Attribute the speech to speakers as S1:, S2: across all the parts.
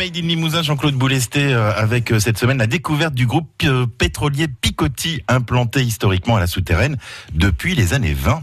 S1: Made in Limousin, Jean-Claude Boulesté, euh, avec euh, cette semaine la découverte du groupe euh, pétrolier Picotti, implanté historiquement à la souterraine depuis les années 20.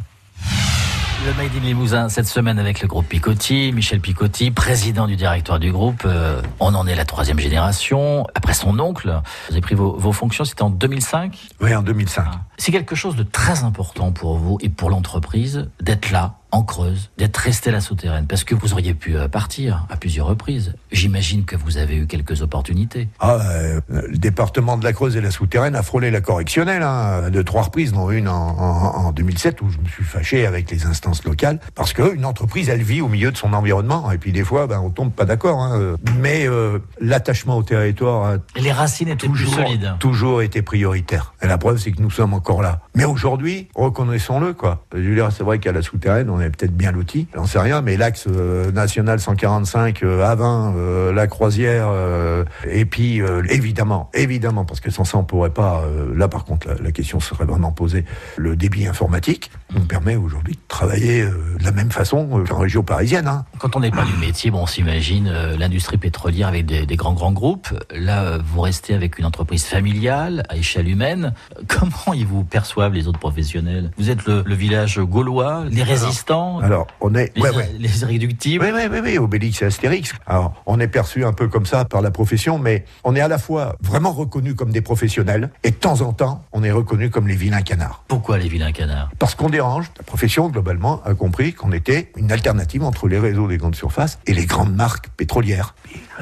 S2: Le Made in Limousin cette semaine avec le groupe Picotti, Michel Picotti, président du directoire du groupe. Euh, on en est la troisième génération. Après son oncle, vous avez pris vos, vos fonctions, c'était en 2005
S3: Oui, en 2005.
S2: C'est quelque chose de très important pour vous et pour l'entreprise d'être là, en Creuse, d'être resté à la souterraine, parce que vous auriez pu euh, partir à plusieurs reprises. J'imagine que vous avez eu quelques opportunités.
S3: Ah, euh, le département de la Creuse et la souterraine a frôlé la correctionnelle, hein, de trois reprises, dont une en, en, en 2007 où je me suis fâché avec les instances locales, parce qu'une entreprise, elle vit au milieu de son environnement, et puis des fois, ben, on tombe pas d'accord. Hein, mais euh, l'attachement au territoire a
S2: Les racines étaient
S3: toujours,
S2: plus solides.
S3: toujours été prioritaire. Et la preuve, c'est que nous sommes encore là. Mais aujourd'hui, reconnaissons-le, quoi. C'est vrai qu'à la souterraine, on est peut-être bien loti, j'en sais rien, mais l'axe euh, national 145 euh, à 20, euh, la croisière, euh, et puis évidemment, évidemment, parce que sans ça, on pourrait pas. là, par contre, la question serait vraiment posée. Le débit informatique nous permet aujourd'hui de travailler euh, de la même façon euh, qu'en région parisienne. Hein.
S2: Quand on n'est pas du métier, bon, on s'imagine euh, l'industrie pétrolière avec des, des grands grands groupes. Là, vous restez avec une entreprise familiale à échelle humaine. Comment ils vous perçoivent les autres professionnels? Vous êtes le, le village gaulois, les résistants,
S3: Alors, on est.
S2: les,
S3: ouais, ouais.
S2: les irréductibles.
S3: Oui, oui, oui, oui, Obélix et Astérix. Alors, on est perçu un peu comme ça par la profession, mais on est à la fois vraiment reconnu comme des professionnels et de temps en temps, on est reconnu comme les vilains canards.
S2: Pourquoi les vilains canards?
S3: Parce qu'on dérange. La profession, globalement, a compris qu'on était une alternative entre les réseaux des grandes surfaces et les grandes marques pétrolières.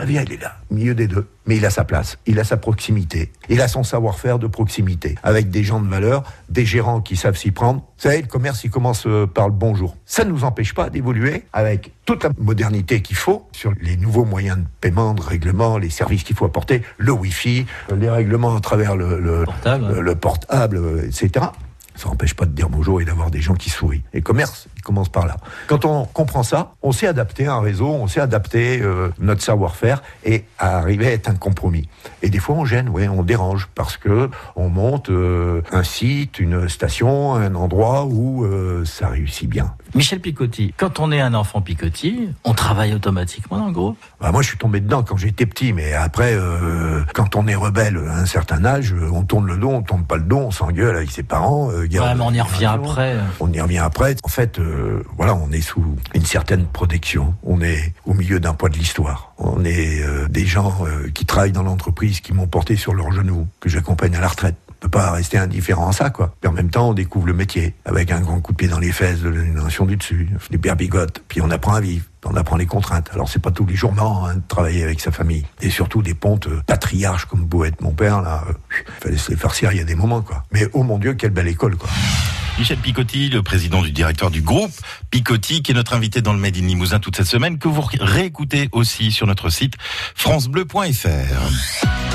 S3: Vie, elle est là, au milieu des deux. Mais il a sa place, il a sa proximité, il a son savoir-faire de proximité, avec des gens de valeur, des gérants qui savent s'y prendre. Vous savez, le commerce, il commence euh, par le bonjour. Ça ne nous empêche pas d'évoluer avec toute la modernité qu'il faut sur les nouveaux moyens de paiement, de règlement, les services qu'il faut apporter, le Wi-Fi, euh, les règlements à travers le, le,
S2: Portable.
S3: le- le portable, euh, etc. Ça n'empêche pas de dire bonjour et d'avoir des gens qui sourient. Et commerce, il commence par là. Quand on comprend ça, on sait adapter un réseau, on sait adapter euh, notre savoir-faire et à arriver à être un compromis. Et des fois, on gêne, ouais, on dérange parce que on monte euh, un site, une station, un endroit où euh, ça réussit bien.
S2: Michel Picotti, quand on est un enfant Picotti, on travaille automatiquement dans le groupe
S3: Bah, moi, je suis tombé dedans quand j'étais petit, mais après, euh, quand on est rebelle à un certain âge, on tourne le dos, on tourne pas le dos, on s'engueule avec ses parents. Guerre
S2: Ouais,
S3: de
S2: mais on y revient après.
S3: On y revient après. En fait, euh, voilà, on est sous une certaine protection. On est au milieu d'un poids de l'histoire. On est euh, des gens euh, qui travaillent dans l'entreprise, qui m'ont porté sur leurs genoux, que j'accompagne à la retraite. Pas rester indifférent à ça, quoi. Et en même temps, on découvre le métier avec un grand coup de pied dans les fesses de l'animation du dessus, des berbigotes, puis on apprend à vivre. On apprend les contraintes. Alors c'est pas tous les jours marrant hein, de travailler avec sa famille. Et surtout des pontes euh, patriarches comme beau être mon père là. euh, fallait se les farcir il y a des moments quoi. Mais oh mon Dieu quelle belle école quoi.
S1: Michel Picotti, le président du directoire du groupe Picotti, qui est notre invité dans le Made in Limousin toute cette semaine, que vous réécoutez aussi sur notre site francebleu.fr.